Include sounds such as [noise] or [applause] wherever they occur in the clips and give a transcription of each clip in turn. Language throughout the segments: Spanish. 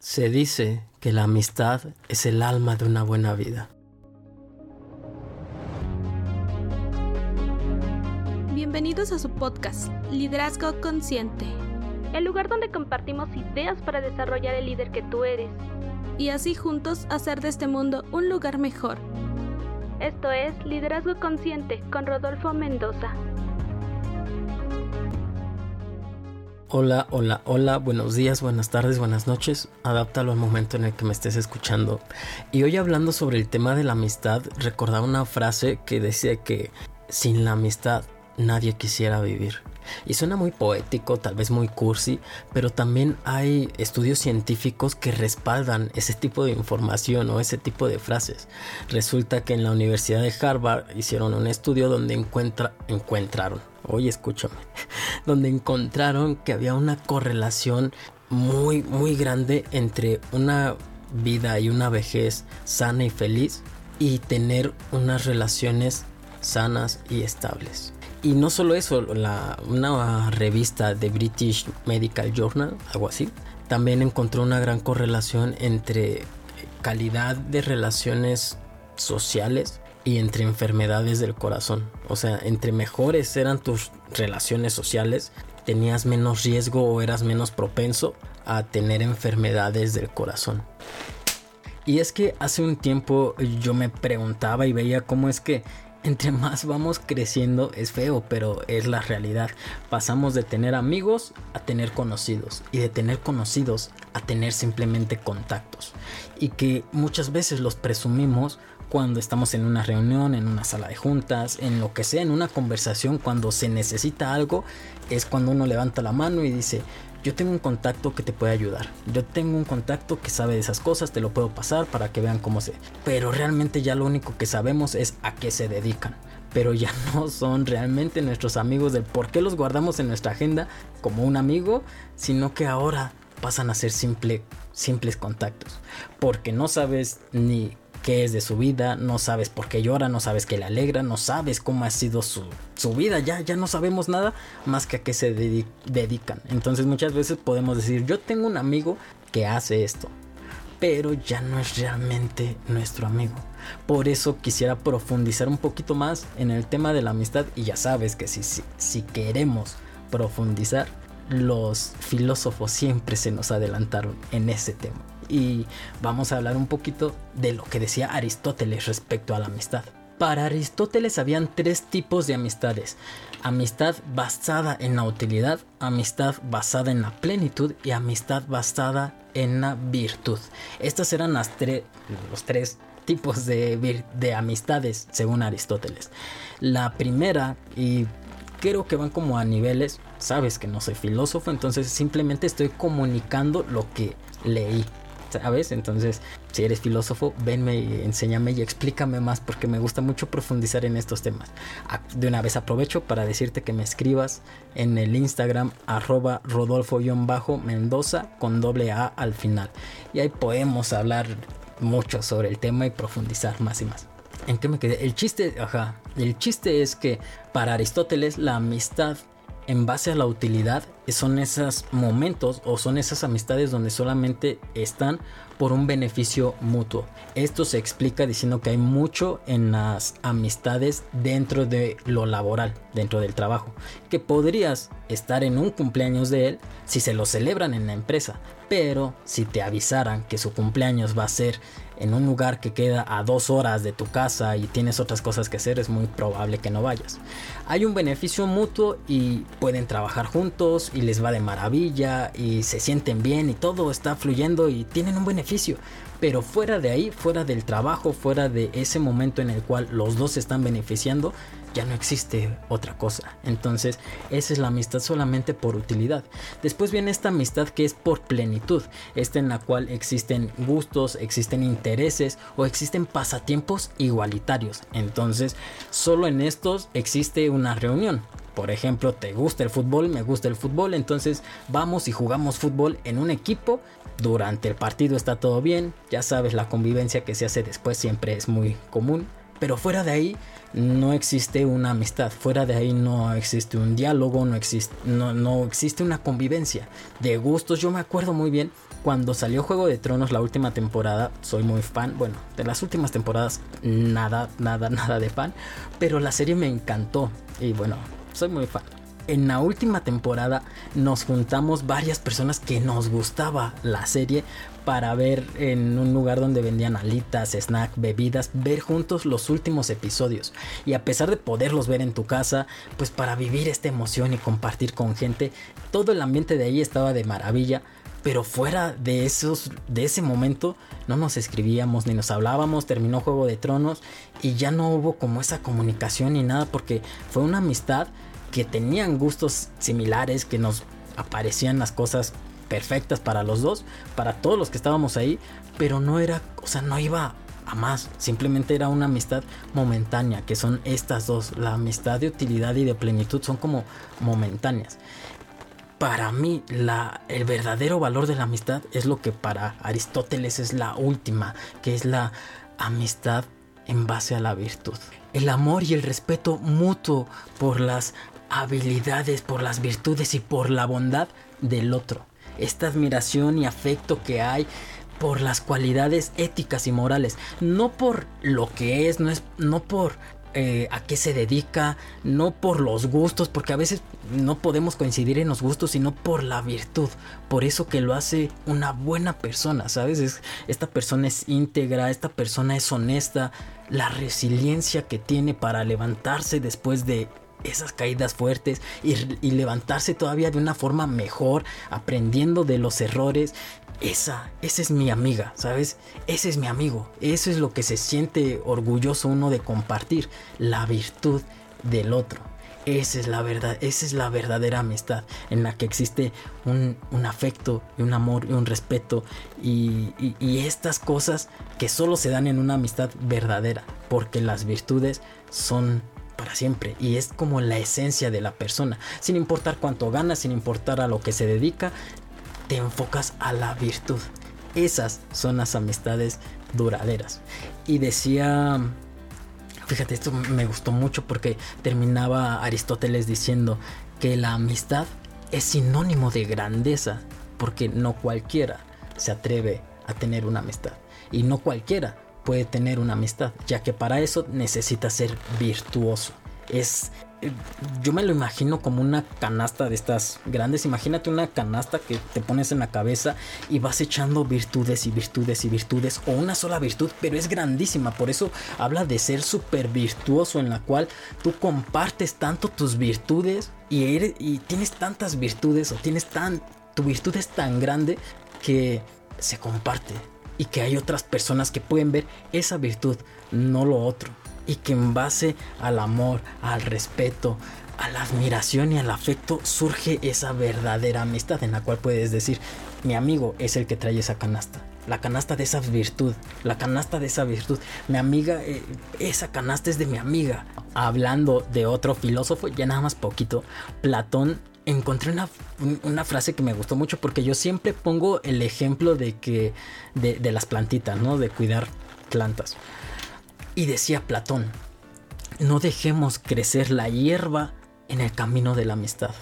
Se dice que la amistad es el alma de una buena vida. Bienvenidos a su podcast, Liderazgo Consciente, el lugar donde compartimos ideas para desarrollar el líder que tú eres y así juntos hacer de este mundo un lugar mejor. Esto es Liderazgo Consciente con Rodolfo Mendoza. Hola, hola, hola, buenos días, buenas tardes, buenas noches. Adáptalo al momento en el que me estés escuchando. Y hoy hablando sobre el tema de la amistad, recordaba una frase que decía que sin la amistad nadie quisiera vivir. Y suena muy poético, tal vez muy cursi, pero también hay estudios científicos que respaldan ese tipo de información o ese tipo de frases. Resulta que en la Universidad de Harvard hicieron un estudio donde encuentra, encontraron oye escúchame, [laughs] donde encontraron que había una correlación muy, muy grande entre una vida y una vejez sana y feliz y tener unas relaciones sanas y estables. Y no solo eso, la, una revista de British Medical Journal, algo así, también encontró una gran correlación entre calidad de relaciones sociales y entre enfermedades del corazón. O sea, entre mejores eran tus relaciones sociales, tenías menos riesgo o eras menos propenso a tener enfermedades del corazón. Y es que hace un tiempo yo me preguntaba y veía cómo es que entre más vamos creciendo es feo, pero es la realidad. Pasamos de tener amigos a tener conocidos y de tener conocidos a tener simplemente contactos. Y que muchas veces los presumimos cuando estamos en una reunión, en una sala de juntas, en lo que sea, en una conversación, cuando se necesita algo, es cuando uno levanta la mano y dice, yo tengo un contacto que te puede ayudar. Yo tengo un contacto que sabe de esas cosas, te lo puedo pasar para que vean cómo se. Pero realmente ya lo único que sabemos es a qué se dedican. Pero ya [laughs] no son realmente nuestros amigos del por qué los guardamos en nuestra agenda como un amigo, sino que ahora pasan a ser simple, simples contactos. Porque no sabes ni qué es de su vida, no sabes por qué llora, no sabes qué le alegra, no sabes cómo ha sido su, vida, ya, ya no sabemos nada más que a qué se dedican. Entonces muchas veces podemos decir, yo tengo un amigo que hace esto, pero ya no es realmente nuestro amigo. Por eso quisiera profundizar un poquito más en el tema de la amistad y ya sabes que si, si, si queremos profundizar, los filósofos siempre se nos adelantaron en ese tema y vamos a hablar un poquito de lo que decía Aristóteles respecto a la amistad. Para Aristóteles habían tres tipos de amistades. Amistad basada en la utilidad, amistad basada en la plenitud y amistad basada en la virtud. Estas eran las los tres tipos de, de amistades según Aristóteles. La primera, y creo que van como a niveles, sabes que no soy filósofo, entonces simplemente estoy comunicando lo que leí. ¿Sabes? Entonces, si eres filósofo, venme y enséñame y explícame más porque me gusta mucho profundizar en estos temas. De una vez aprovecho para decirte que me escribas en el Instagram arroba rodolfo-mendoza con doble A al final. Y ahí podemos hablar mucho sobre el tema y profundizar más y más. ¿En qué me quedé? El chiste, ajá, el chiste es que para Aristóteles la amistad en base a la utilidad son esos momentos o son esas amistades donde solamente están por un beneficio mutuo. Esto se explica diciendo que hay mucho en las amistades dentro de lo laboral, dentro del trabajo, que podrías estar en un cumpleaños de él si se lo celebran en la empresa, pero si te avisaran que su cumpleaños va a ser en un lugar que queda a dos horas de tu casa y tienes otras cosas que hacer, es muy probable que no vayas. Hay un beneficio mutuo y pueden trabajar juntos y les va de maravilla y se sienten bien y todo está fluyendo y tienen un beneficio. Pero fuera de ahí, fuera del trabajo, fuera de ese momento en el cual los dos se están beneficiando, ya no existe otra cosa. Entonces, esa es la amistad solamente por utilidad. Después viene esta amistad que es por plenitud, esta en la cual existen gustos, existen intereses o existen pasatiempos igualitarios. Entonces, solo en estos existe una reunión. Por ejemplo, te gusta el fútbol, me gusta el fútbol, entonces vamos y jugamos fútbol en un equipo. Durante el partido está todo bien, ya sabes, la convivencia que se hace después siempre es muy común pero fuera de ahí no existe una amistad, fuera de ahí no existe un diálogo, no existe, no, no existe una convivencia de gustos. Yo me acuerdo muy bien cuando salió Juego de Tronos la última temporada, soy muy fan, bueno, de las últimas temporadas nada, nada, [laughs] nada de fan, pero la serie me encantó y bueno, soy muy fan en la última temporada nos juntamos varias personas que nos gustaba la serie para ver en un lugar donde vendían alitas, snack, bebidas, ver juntos los últimos episodios. Y a pesar de poderlos ver en tu casa, pues para vivir esta emoción y compartir con gente, todo el ambiente de ahí estaba de maravilla. Pero fuera de esos, de ese momento, no nos escribíamos ni nos hablábamos. Terminó Juego de Tronos y ya no hubo como esa comunicación ni nada porque fue una amistad que tenían gustos similares, que nos aparecían las cosas perfectas para los dos, para todos los que estábamos ahí, pero no era, o sea, no iba a más, simplemente era una amistad momentánea, que son estas dos, la amistad de utilidad y de plenitud son como momentáneas. Para mí, el verdadero valor de la amistad es lo que para Aristóteles es la última, que es la amistad en base a la virtud. El amor y el respeto mutuo por las habilidades, por las virtudes y por la bondad del otro. Esta admiración y afecto que hay por las cualidades éticas y morales, no por lo que es, no es no por eh, a qué se dedica, no por los gustos, porque a veces no podemos coincidir en los gustos, sino por la virtud, por eso que lo hace una buena persona, ¿sabes? esta persona es íntegra, esta persona es honesta, la resiliencia que tiene para levantarse después de esas caídas fuertes y, levantarse todavía de una forma mejor, aprendiendo de los errores. Esa, esa es mi amiga, ¿sabes? Ese es mi amigo. Eso es lo que se siente orgulloso uno de compartir, la virtud del otro. Esa es la verdad, esa es la verdadera amistad en la que existe un, afecto y un amor y un respeto y, y estas cosas que solo se dan en una amistad verdadera, porque las virtudes son para siempre y es como la esencia de la persona. Sin importar cuánto gana, sin importar a lo que se dedica, te enfocas a la virtud. Esas son las amistades duraderas. Y decía, fíjate, esto me gustó mucho porque terminaba Aristóteles diciendo que la amistad es sinónimo de grandeza, porque no cualquiera se atreve a tener una amistad. Y no cualquiera puede tener una amistad, ya que para eso necesita ser virtuoso. Es eh, yo me lo imagino como una canasta de estas grandes. Imagínate una canasta que te pones en la cabeza y vas echando virtudes y virtudes y virtudes o una sola virtud, pero es grandísima. Por eso habla de ser súper virtuoso en la cual tú compartes tanto tus virtudes y, y tienes tantas virtudes o tienes tan tu virtud es tan grande que se comparte y que hay otras personas que pueden ver esa virtud, no lo otro. Y que en base al amor, al respeto, a la admiración y al afecto surge esa verdadera amistad en la cual puedes decir, mi amigo es el que trae esa canasta. La canasta de esa virtud, la canasta de esa virtud. Mi amiga, eh, esa canasta es de mi amiga. Hablando de otro filósofo, ya nada más poquito, Platón encontré una, frase que me gustó mucho porque yo siempre pongo el ejemplo de que de, las plantitas, ¿no? De cuidar plantas. Y decía Platón, no dejemos crecer la hierba en el camino de la amistad.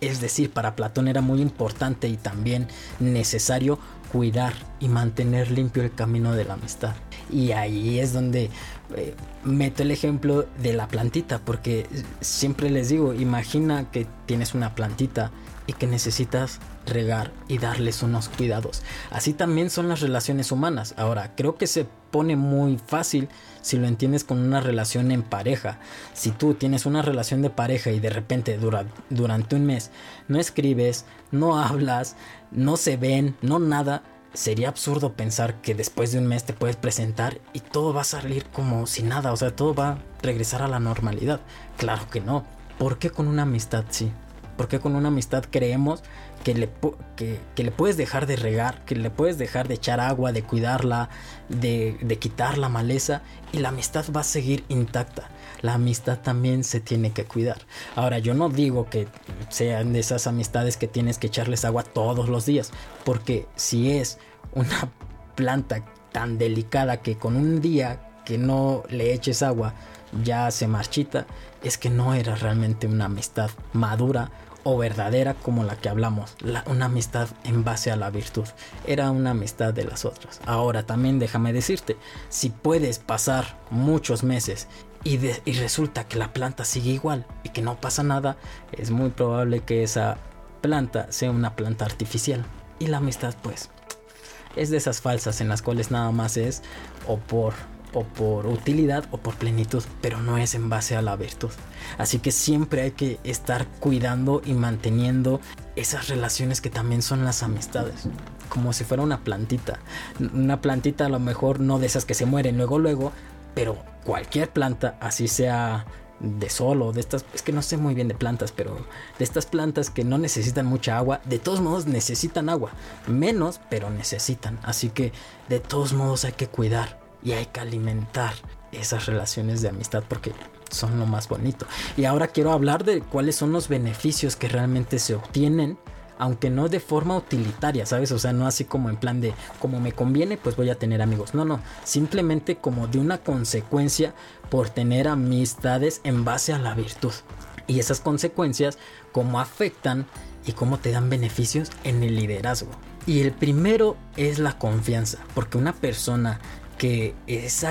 Es decir, para Platón era muy importante y también necesario cuidar y mantener limpio el camino de la amistad. Y ahí es donde eh, meto el ejemplo de la plantita, porque siempre les digo, imagina que tienes una plantita y que necesitas regar y darles unos cuidados. Así también son las relaciones humanas. Ahora, creo que se pone muy fácil si lo entiendes con una relación en pareja. Si tú tienes una relación de pareja y de repente durante un mes no escribes, no hablas, no se ven, no nada, sería absurdo pensar que después de un mes te puedes presentar y todo va a salir como si nada, o sea, todo va a regresar a la normalidad. Claro que no. ¿Por qué con una amistad sí? ¿Por qué con una amistad creemos que le, que, le puedes dejar de regar, que le puedes dejar de echar agua, de cuidarla, de, de quitar la maleza y la amistad va a seguir intacta? La amistad también se tiene que cuidar. Ahora, yo no digo que sean de esas amistades que tienes que echarles agua todos los días, porque si es una planta tan delicada que con un día que no le eches agua ya se marchita, es que no era realmente una amistad madura o verdadera como la que hablamos, una amistad en base a la virtud, era una amistad de las otras. Ahora también déjame decirte, si puedes pasar muchos meses y, resulta que la planta sigue igual y que no pasa nada, es muy probable que esa planta sea una planta artificial. Y la amistad pues es de esas falsas en las cuales nada más es o por o por utilidad o por plenitud, pero no es en base a la virtud. Así que siempre hay que estar cuidando y manteniendo esas relaciones que también son las amistades, como si fuera una plantita. Una plantita a lo mejor no de esas que se mueren luego luego, pero cualquier planta, así sea de solo, de estas, es que no sé muy bien de plantas, pero de estas plantas que no necesitan mucha agua, de todos modos necesitan agua, menos, pero necesitan, así que de todos modos hay que cuidar y hay que alimentar esas relaciones de amistad porque son lo más bonito. Y ahora quiero hablar de cuáles son los beneficios que realmente se obtienen aunque no de forma utilitaria, ¿sabes? O sea, no así como en plan de como me conviene, pues voy a tener amigos. No, no, simplemente como de una consecuencia por tener amistades en base a la virtud. Y esas consecuencias, cómo afectan y cómo te dan beneficios en el liderazgo. Y el primero es la confianza, porque una persona que es,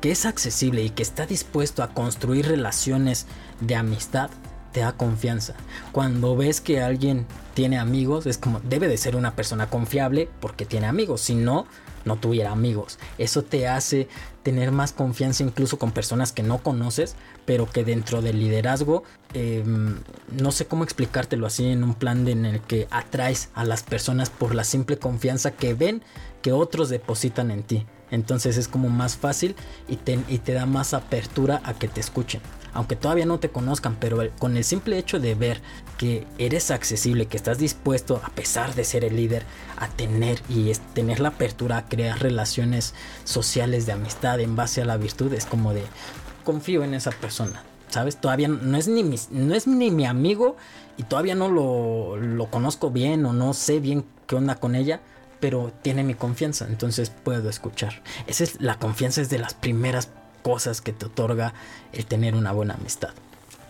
que es accesible y que está dispuesto a construir relaciones de amistad, te da confianza. Cuando ves que alguien tiene amigos, es como debe de ser una persona confiable porque tiene amigos, si no, no tuviera amigos. Eso te hace tener más confianza incluso con personas que no conoces, pero que dentro del liderazgo, em, no sé cómo explicártelo así en un plan en el que atraes a las personas por la simple confianza que ven que otros depositan en ti. Entonces es como más fácil y te, y te da más apertura a que te escuchen. Aunque todavía no te conozcan, pero con el simple hecho de ver que eres accesible, que estás dispuesto, a pesar de ser el líder, a tener y tener la apertura a crear relaciones sociales de amistad en base a la virtud, es como de confío en esa persona. ¿Sabes? Todavía no es ni mi, no es ni mi amigo y todavía no lo, lo conozco bien o no sé bien qué onda con ella, pero tiene mi confianza, entonces puedo escuchar. Esa es la confianza es de las primeras cosas que te otorga el tener una buena amistad.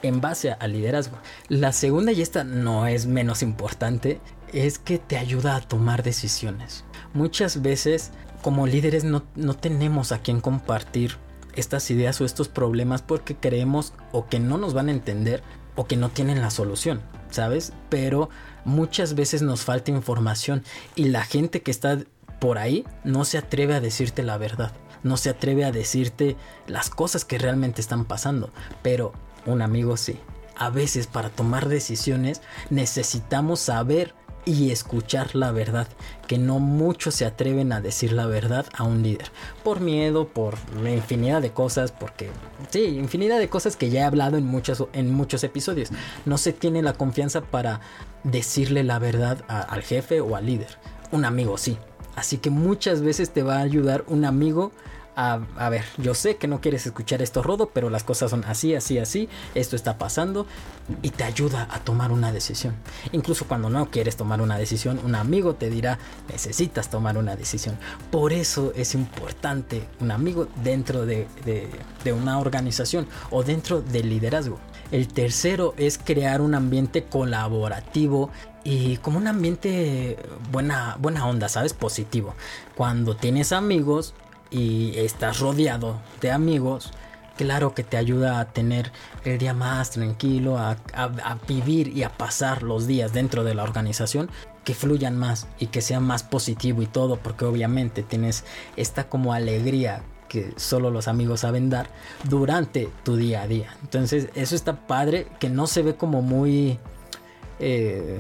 En base al liderazgo. La segunda, y esta no es menos importante, es que te ayuda a tomar decisiones. Muchas veces como líderes no, no tenemos a quien compartir estas ideas o estos problemas porque creemos o que no nos van a entender o que no tienen la solución, ¿sabes? Pero muchas veces nos falta información y la gente que está por ahí no se atreve a decirte la verdad, no se atreve a decirte las cosas que realmente están pasando, pero un amigo sí. A veces para tomar decisiones necesitamos saber y escuchar la verdad, que no muchos se atreven a decir la verdad a un líder, por miedo, por infinidad de cosas, porque sí, infinidad de cosas que ya he hablado en, muchas, en muchos episodios. No se tiene la confianza para decirle la verdad al jefe o al líder. Un amigo sí. Así que muchas veces te va a ayudar un amigo a, ver, yo sé que no quieres escuchar esto rodo, pero las cosas son así, así, así, esto está pasando y te ayuda a tomar una decisión. Incluso cuando no quieres tomar una decisión, un amigo te dirá, necesitas tomar una decisión. Por eso es importante un amigo dentro de, de una organización o dentro del liderazgo. El tercero es crear un ambiente colaborativo y como un ambiente buena, buena onda, ¿sabes? Positivo. Cuando tienes amigos, y estás rodeado de amigos, claro que te ayuda a tener el día más tranquilo, a, vivir y a pasar los días dentro de la organización que fluyan más y que sea más positivo y todo, porque obviamente tienes esta como alegría que solo los amigos saben dar durante tu día a día. Entonces eso está padre, que no se ve como muy... Eh,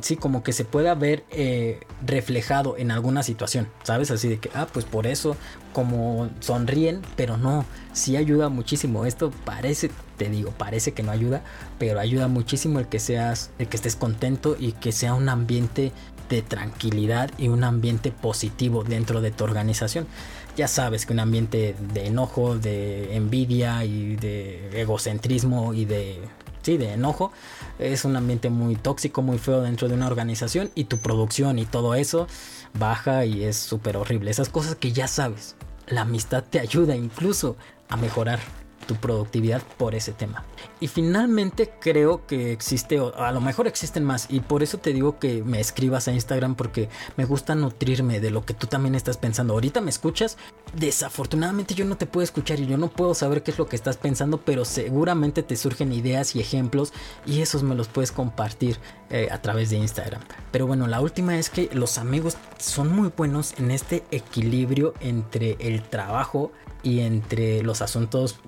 sí, como que se pueda ver eh, reflejado en alguna situación, ¿sabes? Así de que, ah, pues por eso, como sonríen, pero no, sí ayuda muchísimo. Esto parece, te digo, parece que no ayuda, pero ayuda muchísimo el que seas, el que estés contento y que sea un ambiente de tranquilidad y un ambiente positivo dentro de tu organización. Ya sabes que un ambiente de enojo, de envidia y de egocentrismo y de sí, de enojo. Es un ambiente muy tóxico, muy feo dentro de una organización y tu producción y todo eso baja y es súper horrible. Esas cosas que ya sabes. la amistad te ayuda incluso a mejorar tu productividad por ese tema. Y finalmente creo que existe, a lo mejor existen más, y por eso te digo que me escribas a Instagram porque me gusta nutrirme de lo que tú también estás pensando. Ahorita me escuchas, desafortunadamente yo no te puedo escuchar y yo no puedo saber qué es lo que estás pensando, pero seguramente te surgen ideas y ejemplos y esos me los puedes compartir eh, a través de Instagram. Pero bueno, la última es que los amigos son muy buenos en este equilibrio entre el trabajo y entre los asuntos,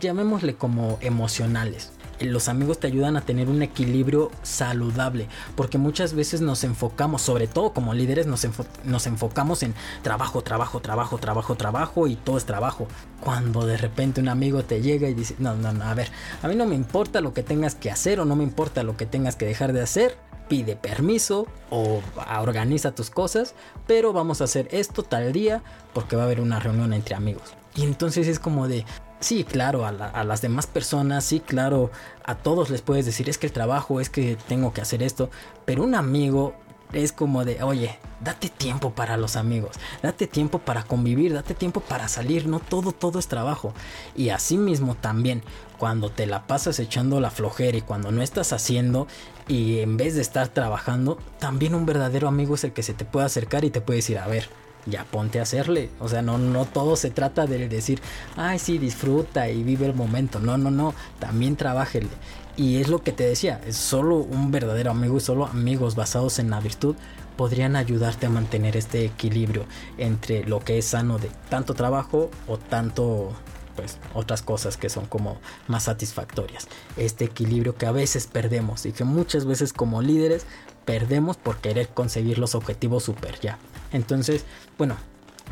llamémosle como emocionales. Los amigos te ayudan a tener un equilibrio saludable, porque muchas veces nos enfocamos, sobre todo como líderes, nos, nos enfocamos en trabajo, trabajo, trabajo, trabajo, trabajo y todo es trabajo. Cuando de repente un amigo te llega y dice, no, no, no, a ver, a mí no me importa lo que tengas que hacer o no me importa lo que tengas que dejar de hacer, pide permiso o organiza tus cosas, pero vamos a hacer esto tal día porque va a haber una reunión entre amigos. Y entonces es como de, sí, claro, a, las demás personas, sí, claro, a todos les puedes decir, es que el trabajo, es que tengo que hacer esto, pero un amigo es como de, oye, date tiempo para los amigos, date tiempo para convivir, date tiempo para salir, no todo, todo es trabajo. Y así mismo también, cuando te la pasas echando la flojera y cuando no estás haciendo y en vez de estar trabajando, también un verdadero amigo es el que se te puede acercar y te puede decir, a ver, ya ponte a hacerle. O sea, no, no todo se trata de decir, ay, sí, disfruta y vive el momento. No, no, no, también trabájele. Y es lo que te decía, es solo un verdadero amigo y solo amigos basados en la virtud podrían ayudarte a mantener este equilibrio entre lo que es sano de tanto trabajo o tanto pues otras cosas que son como más satisfactorias. Este equilibrio que a veces perdemos y que muchas veces como líderes perdemos por querer conseguir los objetivos super ya. Entonces, bueno,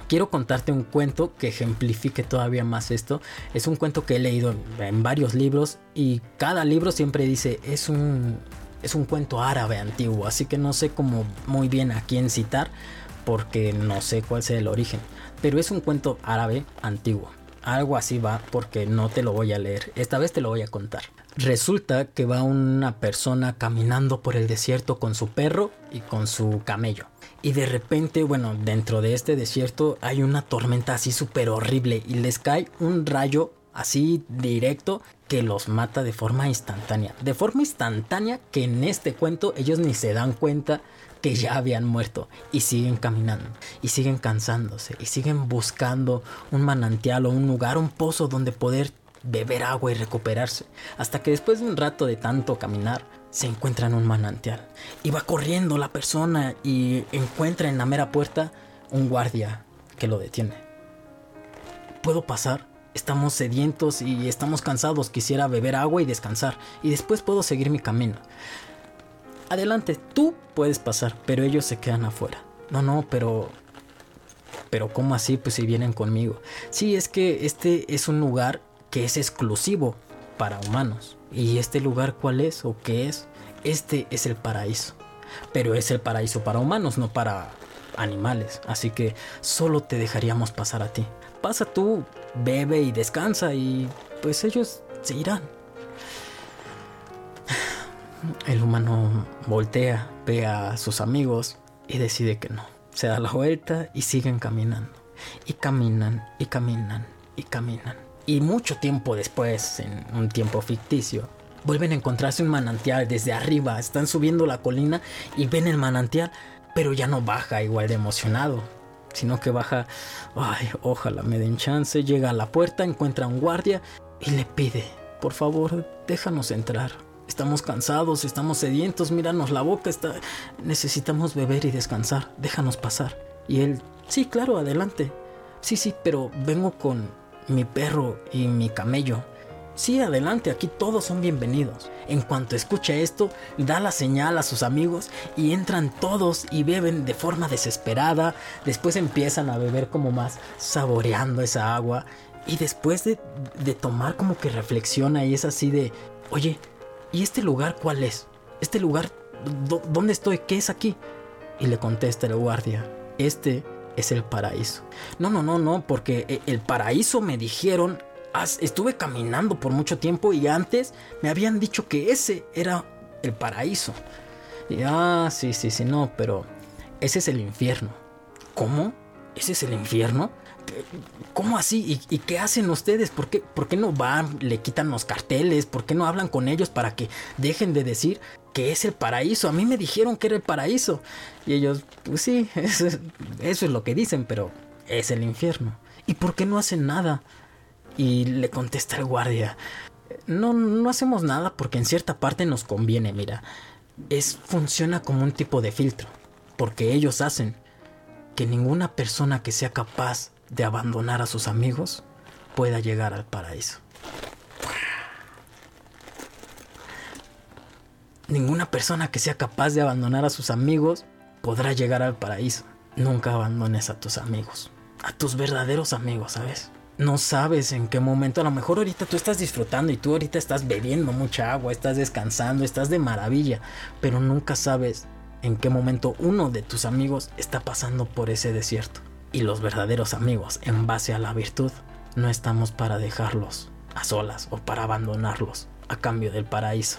quiero contarte un cuento que ejemplifique todavía más esto. Es un cuento que he leído en varios libros y cada libro siempre dice es un es un cuento árabe antiguo, así que no sé cómo muy bien a quién citar porque no sé cuál sea el origen, pero es un cuento árabe antiguo. Algo así va porque no te lo voy a leer, esta vez te lo voy a contar. Resulta que va una persona caminando por el desierto con su perro y con su camello. Y de repente, bueno, dentro de este desierto hay una tormenta así súper horrible y les cae un rayo así directo que los mata de forma instantánea. De forma instantánea que en este cuento ellos ni se dan cuenta que ya habían muerto y siguen caminando y siguen cansándose y siguen buscando un manantial o un lugar, un pozo donde poder beber agua y recuperarse. Hasta que después de un rato de tanto caminar, se encuentra en un manantial. Y va corriendo la persona y encuentra en la mera puerta un guardia que lo detiene. ¿Puedo pasar? Estamos sedientos y estamos cansados. Quisiera beber agua y descansar. Y después puedo seguir mi camino. Adelante, tú puedes pasar, pero ellos se quedan afuera. No, no, pero... Pero ¿cómo así? Pues si vienen conmigo. Sí, es que este es un lugar que es exclusivo para humanos. ¿Y este lugar cuál es o qué es? Este es el paraíso. Pero es el paraíso para humanos, no para animales. Así que solo te dejaríamos pasar a ti. Pasa tú, bebe y descansa y pues ellos se irán. El humano voltea, ve a sus amigos y decide que no. Se da la vuelta y siguen caminando. Y caminan y caminan y caminan. Y mucho tiempo después, en un tiempo ficticio, vuelven a encontrarse un manantial desde arriba. Están subiendo la colina y ven el manantial, pero ya no baja igual de emocionado, sino que baja, ay, ojalá me den chance, llega a la puerta, encuentra a un guardia y le pide, por favor, déjanos entrar. Estamos cansados, estamos sedientos, míranos la boca, está... necesitamos beber y descansar, déjanos pasar. Y él, sí, claro, adelante. Sí, sí, pero vengo con mi perro y mi camello. Sí, adelante, aquí todos son bienvenidos. En cuanto escucha esto, da la señal a sus amigos y entran todos y beben de forma desesperada. Después empiezan a beber como más, saboreando esa agua. Y después de, tomar como que reflexiona y es así de, oye, ¿y este lugar cuál es? ¿Este lugar dónde estoy? ¿Qué es aquí? Y le contesta el guardia, este es el paraíso. No, no, no, no, porque eh, el paraíso me dijeron, estuve caminando por mucho tiempo y antes me habían dicho que ese era el paraíso. Y, ah, sí, sí, sí, no, pero ese es el infierno. ¿Cómo? ¿Ese es el infierno? ¿Cómo así? ¿Y, qué hacen ustedes? ¿Por qué, ¿Por qué no van, le quitan los carteles? ¿Por qué no hablan con ellos para que dejen de decir que es el paraíso? A mí me dijeron que era el paraíso. Y ellos, pues sí, [laughs] eso, eso es lo que dicen, pero es el infierno. ¿Y por qué no hacen nada? Y le contesta el guardia, no, no hacemos nada porque en cierta parte nos conviene, mira. Es, funciona como un tipo de filtro, porque ellos hacen que ninguna persona que sea capaz de abandonar a sus amigos pueda llegar al paraíso. Ninguna persona que sea capaz de abandonar a sus amigos podrá llegar al paraíso. Nunca abandones a tus amigos, a tus verdaderos amigos, ¿sabes? No sabes en qué momento, a lo mejor ahorita tú estás disfrutando y tú ahorita estás bebiendo mucha agua, estás descansando, estás de maravilla, pero nunca sabes en qué momento uno de tus amigos está pasando por ese desierto. Y los verdaderos amigos, en base a la virtud, no estamos para dejarlos a solas o para abandonarlos a cambio del paraíso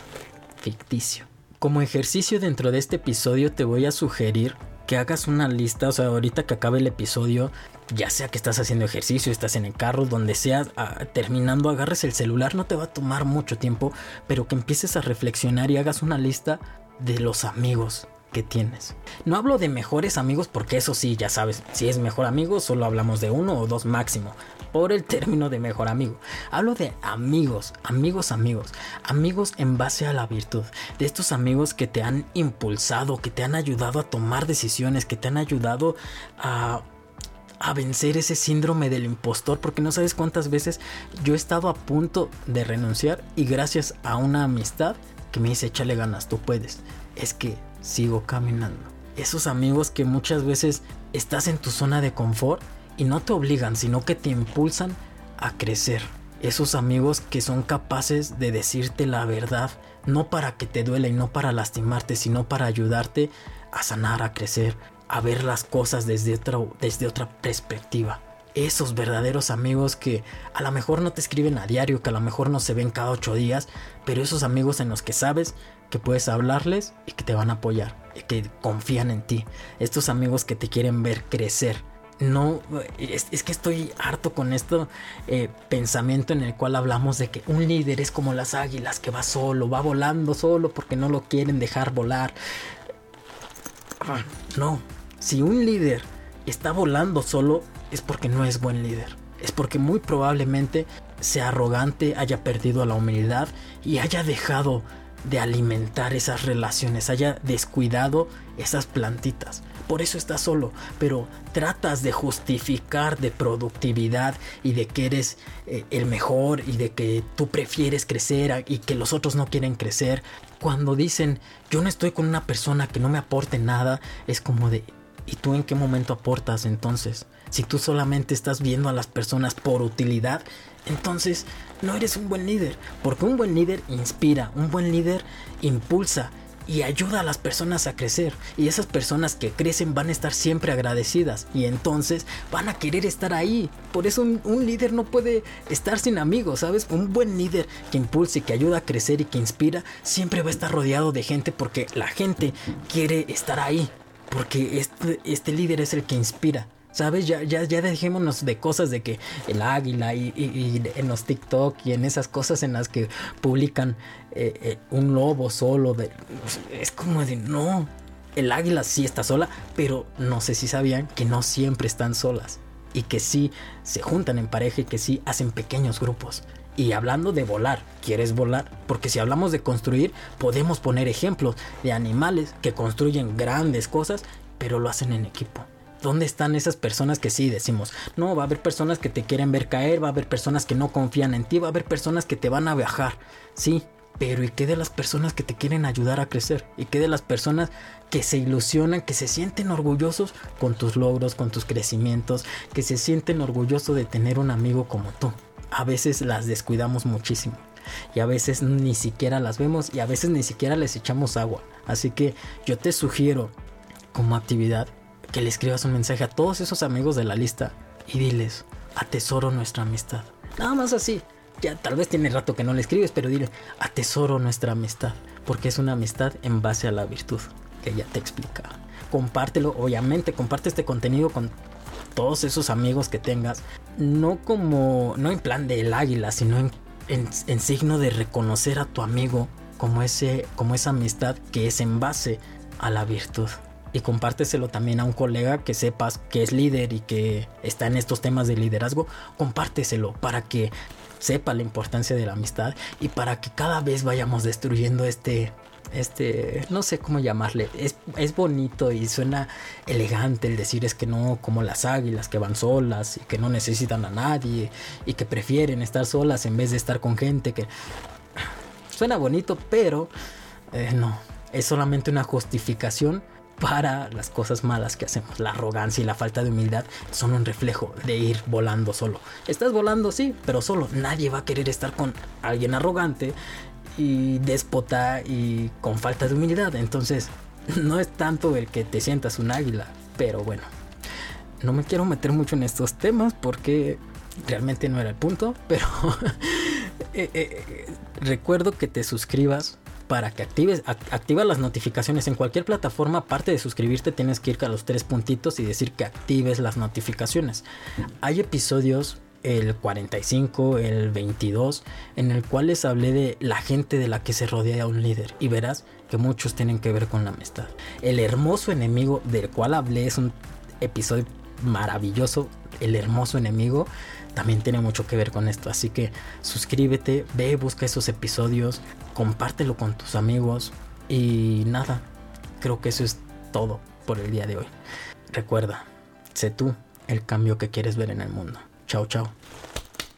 ficticio. Como ejercicio dentro de este episodio te voy a sugerir que hagas una lista, o sea, ahorita que acabe el episodio, ya sea que estás haciendo ejercicio, estás en el carro, donde sea, ah, terminando, agarres el celular, no te va a tomar mucho tiempo, pero que empieces a reflexionar y hagas una lista de los amigos que tienes. No hablo de mejores amigos porque eso sí, ya sabes, si es mejor amigo solo hablamos de uno o dos máximo, por el término de mejor amigo. Hablo de amigos, amigos, amigos, amigos en base a la virtud, de estos amigos que te han impulsado, que te han ayudado a tomar decisiones, que te han ayudado a a vencer ese síndrome del impostor, porque no sabes cuántas veces yo he estado a punto de renunciar y gracias a una amistad que me dice échale ganas, tú puedes, es que sigo caminando. Esos amigos que muchas veces estás en tu zona de confort y no te obligan, sino que te impulsan a crecer. Esos amigos que son capaces de decirte la verdad, no para que te duele y no para lastimarte, sino para ayudarte a sanar, a crecer, a ver las cosas desde otra, desde otra perspectiva. Esos verdaderos amigos que a lo mejor no te escriben a diario, que a lo mejor no se ven cada ocho días, pero esos amigos en los que sabes que puedes hablarles y que te van a apoyar, y que confían en ti. Estos amigos que te quieren ver crecer. No, es, que estoy harto con este pensamiento en el cual hablamos de que un líder es como las águilas que va solo, va volando solo porque no lo quieren dejar volar. No, si un líder está volando solo es porque no es buen líder. Es porque muy probablemente sea arrogante, haya perdido la humildad y haya dejado de alimentar esas relaciones, haya descuidado esas plantitas. Por eso estás solo, pero tratas de justificar de productividad y de que eres eh, el mejor y de que tú prefieres crecer y que los otros no quieren crecer. Cuando dicen yo no estoy con una persona que no me aporte nada, es como de ¿y tú en qué momento aportas entonces? Si tú solamente estás viendo a las personas por utilidad, entonces no eres un buen líder, porque un buen líder inspira, un buen líder impulsa y ayuda a las personas a crecer. Y esas personas que crecen van a estar siempre agradecidas y entonces van a querer estar ahí. Por eso un, líder no puede estar sin amigos, ¿sabes? Un buen líder que impulsa y que ayuda a crecer y que inspira siempre va a estar rodeado de gente porque la gente quiere estar ahí. Porque este, este líder es el que inspira. ¿Sabes? Ya, ya, ya dejémonos de cosas de que el águila y, en los TikTok y en esas cosas en las que publican eh, eh, un lobo solo. De, es como de no. El águila sí está sola, pero no sé si sabían que no siempre están solas. Y que sí se juntan en pareja y que sí hacen pequeños grupos. Y hablando de volar, ¿quieres volar? Porque si hablamos de construir, podemos poner ejemplos de animales que construyen grandes cosas, pero lo hacen en equipo. ¿Dónde están esas personas que sí decimos? No, va a haber personas que te quieren ver caer, va a haber personas que no confían en ti, va a haber personas que te van a viajar. Sí, pero ¿y qué de las personas que te quieren ayudar a crecer? ¿Y qué de las personas que se ilusionan, que se sienten orgullosos con tus logros, con tus crecimientos, que se sienten orgullosos de tener un amigo como tú? A veces las descuidamos muchísimo y a veces ni siquiera las vemos y a veces ni siquiera les echamos agua. Así que yo te sugiero como actividad que le escribas un mensaje a todos esos amigos de la lista y diles, atesoro nuestra amistad. Nada más así. Ya tal vez tiene rato que no le escribes, pero dile, atesoro nuestra amistad, porque es una amistad en base a la virtud, que ya te explica. Compártelo, obviamente, comparte este contenido con todos esos amigos que tengas, no como, no en plan del águila, sino en, en, signo de reconocer a tu amigo como, ese, como esa amistad que es en base a la virtud. Y compárteselo también a un colega que sepas que es líder y que está en estos temas de liderazgo. Compárteselo para que sepa la importancia de la amistad y para que cada vez vayamos destruyendo este, este, no sé cómo llamarle, es, es, bonito y suena elegante el decir es que no como las águilas que van solas y que no necesitan a nadie y que prefieren estar solas en vez de estar con gente que suena bonito, pero eh, no, es solamente una justificación para las cosas malas que hacemos. La arrogancia y la falta de humildad son un reflejo de ir volando solo. Estás volando, sí, pero solo. Nadie va a querer estar con alguien arrogante y déspota y con falta de humildad. Entonces, [laughs] no es tanto el que te sientas un águila, pero bueno. No me quiero meter mucho en estos temas porque realmente no era el punto, [laughs] pero [laughs] eh, eh, recuerdo que te suscribas para que actives las notificaciones en cualquier plataforma aparte de suscribirte tienes que ir a los tres puntitos y decir que actives las notificaciones. Hay episodios el 45 el 22 en el cual les hablé de la gente de la que se rodea un líder y verás que muchos tienen que ver con la amistad. El hermoso enemigo del cual hablé es un episodio maravilloso el hermoso enemigo también tiene mucho que ver con esto. Así que suscríbete, ve, busca esos episodios, compártelo con tus amigos y nada, creo que eso es todo por el día de hoy. Recuerda, sé tú el cambio que quieres ver en el mundo. Chao, chao.